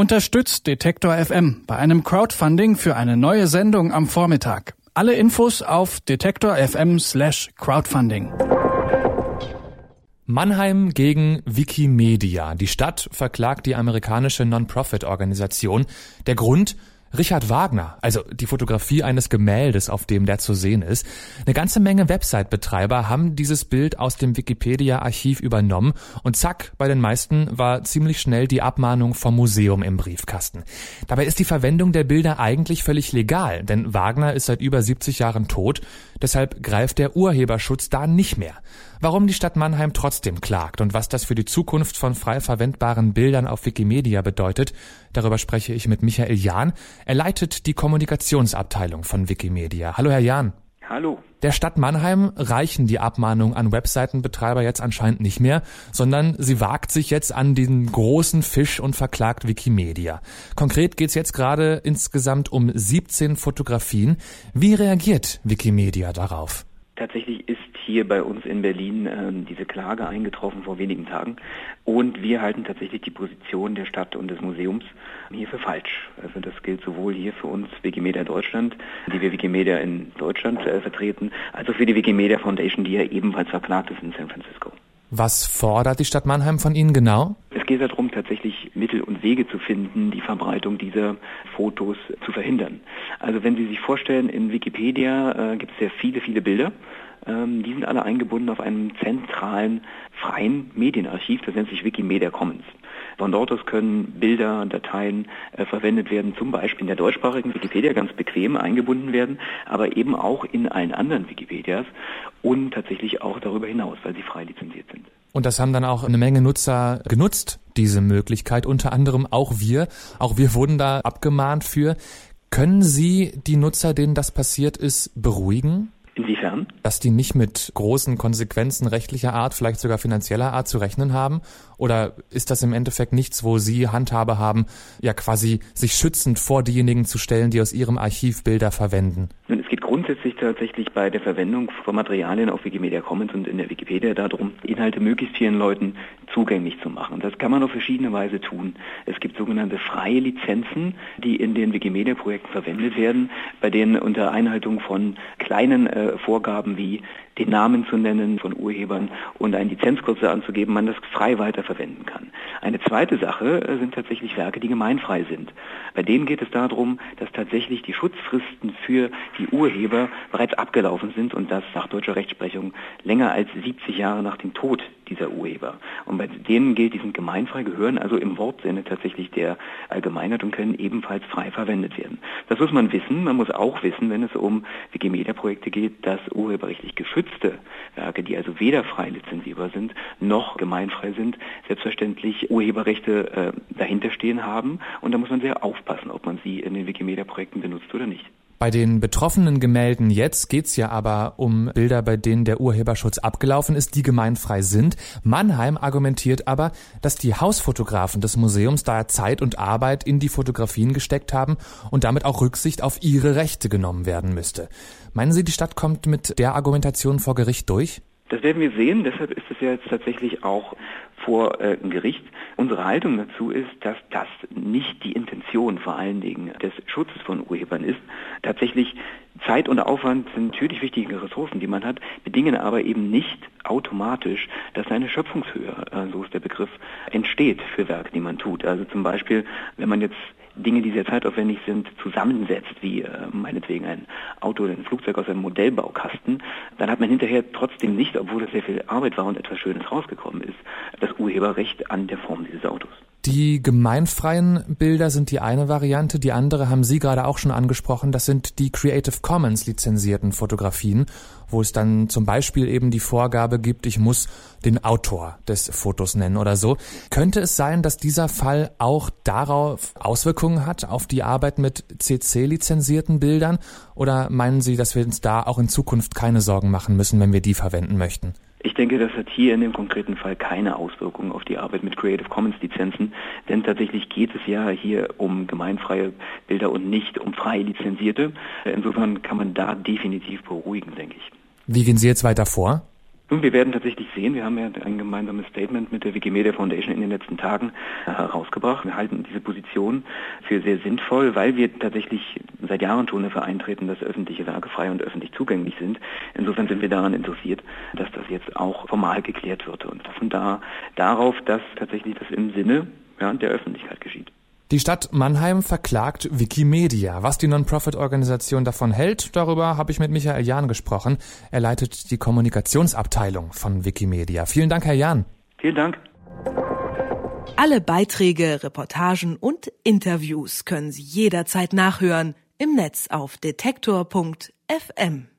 Unterstützt Detektor FM bei einem Crowdfunding für eine neue Sendung am Vormittag. Alle Infos auf detektor FM slash crowdfunding. Mannheim gegen Wikimedia. Die Stadt verklagt die amerikanische Non-Profit-Organisation. Der Grund, Richard Wagner, also die Fotografie eines Gemäldes, auf dem der zu sehen ist. Eine ganze Menge Website-Betreiber haben dieses Bild aus dem Wikipedia-Archiv übernommen und zack, bei den meisten war ziemlich schnell die Abmahnung vom Museum im Briefkasten. Dabei ist die Verwendung der Bilder eigentlich völlig legal, denn Wagner ist seit über 70 Jahren tot, deshalb greift der Urheberschutz da nicht mehr. Warum die Stadt Mannheim trotzdem klagt und was das für die Zukunft von frei verwendbaren Bildern auf Wikimedia bedeutet, darüber spreche ich mit Michael Jahn. Er leitet die Kommunikationsabteilung von Wikimedia. Hallo, Herr Jahn. Hallo. Der Stadt Mannheim reichen die Abmahnungen an Webseitenbetreiber jetzt anscheinend nicht mehr, sondern sie wagt sich jetzt an den großen Fisch und verklagt Wikimedia. Konkret geht es jetzt gerade insgesamt um 17 Fotografien. Wie reagiert Wikimedia darauf? Tatsächlich ist hier bei uns in Berlin äh, diese Klage eingetroffen vor wenigen Tagen und wir halten tatsächlich die Position der Stadt und des Museums hier für falsch. Also das gilt sowohl hier für uns Wikimedia Deutschland, die wir Wikimedia in Deutschland äh, vertreten, als auch für die Wikimedia Foundation, die ja ebenfalls verklagt ist in San Francisco. Was fordert die Stadt Mannheim von Ihnen genau? Es geht darum, tatsächlich Mittel und Wege zu finden, die Verbreitung dieser Fotos zu verhindern. Also wenn Sie sich vorstellen, in Wikipedia äh, gibt es sehr viele, viele Bilder. Ähm, die sind alle eingebunden auf einem zentralen freien Medienarchiv, das nennt sich Wikimedia Commons. Von dort aus können Bilder, Dateien äh, verwendet werden, zum Beispiel in der deutschsprachigen Wikipedia ganz bequem eingebunden werden, aber eben auch in allen anderen Wikipedias und tatsächlich auch darüber hinaus, weil sie frei lizenziert sind. Und das haben dann auch eine Menge Nutzer genutzt, diese Möglichkeit, unter anderem auch wir. Auch wir wurden da abgemahnt für. Können Sie die Nutzer, denen das passiert ist, beruhigen? Inwiefern? Dass die nicht mit großen Konsequenzen rechtlicher Art, vielleicht sogar finanzieller Art zu rechnen haben? Oder ist das im Endeffekt nichts, wo Sie Handhabe haben, ja quasi sich schützend vor diejenigen zu stellen, die aus Ihrem Archiv Bilder verwenden? Nun, es geht grundsätzlich tatsächlich bei der Verwendung von Materialien auf Wikimedia Commons und in der Wikipedia darum, Inhalte möglichst vielen Leuten zugänglich zu machen. Das kann man auf verschiedene Weise tun. Es gibt sogenannte freie Lizenzen, die in den Wikimedia-Projekten verwendet werden, bei denen unter Einhaltung von kleinen äh, Vorgaben wie den Namen zu nennen von Urhebern und einen Lizenzkurs anzugeben, man das frei weiterverwenden kann. Eine zweite Sache äh, sind tatsächlich Werke, die gemeinfrei sind. Bei denen geht es darum, dass tatsächlich die Schutzfristen für die Urheber bereits abgelaufen sind und das nach deutscher Rechtsprechung länger als 70 Jahre nach dem Tod dieser Urheber. Und bei denen gilt, die sind gemeinfrei, gehören also im Wortsinne tatsächlich der Allgemeinheit und können ebenfalls frei verwendet werden. Das muss man wissen. Man muss auch wissen, wenn es um Wikimedia-Projekte geht, dass urheberrechtlich geschützte Werke, die also weder frei lizenzierbar sind, noch gemeinfrei sind, selbstverständlich Urheberrechte äh, dahinter stehen haben. Und da muss man sehr aufpassen, ob man sie in den Wikimedia-Projekten benutzt oder nicht. Bei den betroffenen Gemälden jetzt geht's ja aber um Bilder, bei denen der Urheberschutz abgelaufen ist, die gemeinfrei sind. Mannheim argumentiert aber, dass die Hausfotografen des Museums da Zeit und Arbeit in die Fotografien gesteckt haben und damit auch Rücksicht auf ihre Rechte genommen werden müsste. Meinen Sie, die Stadt kommt mit der Argumentation vor Gericht durch? Das werden wir sehen. Deshalb ist es ja jetzt tatsächlich auch vor äh, Gericht. Unsere Haltung dazu ist, dass das nicht die Intention vor allen Dingen des Schutzes von Urhebern ist. Tatsächlich Zeit und Aufwand sind natürlich wichtige Ressourcen, die man hat, bedingen aber eben nicht automatisch, dass eine Schöpfungshöhe, äh, so ist der Begriff, entsteht für Werke, die man tut. Also zum Beispiel, wenn man jetzt Dinge, die sehr zeitaufwendig sind, zusammensetzt, wie äh, meinetwegen ein Auto oder ein Flugzeug aus einem Modellbaukasten, dann hat man hinterher trotzdem nicht, obwohl es sehr viel Arbeit war und etwas Schönes rausgekommen ist, das Urheberrecht an der Form dieses Autos. Die gemeinfreien Bilder sind die eine Variante, die andere haben Sie gerade auch schon angesprochen, das sind die Creative Commons lizenzierten Fotografien, wo es dann zum Beispiel eben die Vorgabe gibt, ich muss den Autor des Fotos nennen oder so. Könnte es sein, dass dieser Fall auch darauf Auswirkungen hat, auf die Arbeit mit CC-lizenzierten Bildern? Oder meinen Sie, dass wir uns da auch in Zukunft keine Sorgen machen müssen, wenn wir die verwenden möchten? Ich denke, das hat hier in dem konkreten Fall keine Auswirkungen auf die Arbeit mit Creative Commons Lizenzen, denn tatsächlich geht es ja hier um gemeinfreie Bilder und nicht um frei lizenzierte. Insofern kann man da definitiv beruhigen, denke ich. Wie gehen Sie jetzt weiter vor? Nun, wir werden tatsächlich sehen, wir haben ja ein gemeinsames Statement mit der Wikimedia Foundation in den letzten Tagen herausgebracht. Wir halten diese Position für sehr sinnvoll, weil wir tatsächlich seit Jahren schon dafür eintreten, dass öffentliche Werke frei und öffentlich zugänglich sind. Insofern sind wir daran interessiert, dass das jetzt auch formal geklärt wird und hoffen da darauf, dass tatsächlich das im Sinne ja, der Öffentlichkeit geschieht. Die Stadt Mannheim verklagt Wikimedia. Was die Non-Profit-Organisation davon hält, darüber habe ich mit Michael Jahn gesprochen. Er leitet die Kommunikationsabteilung von Wikimedia. Vielen Dank, Herr Jahn. Vielen Dank. Alle Beiträge, Reportagen und Interviews können Sie jederzeit nachhören im Netz auf detektor.fm.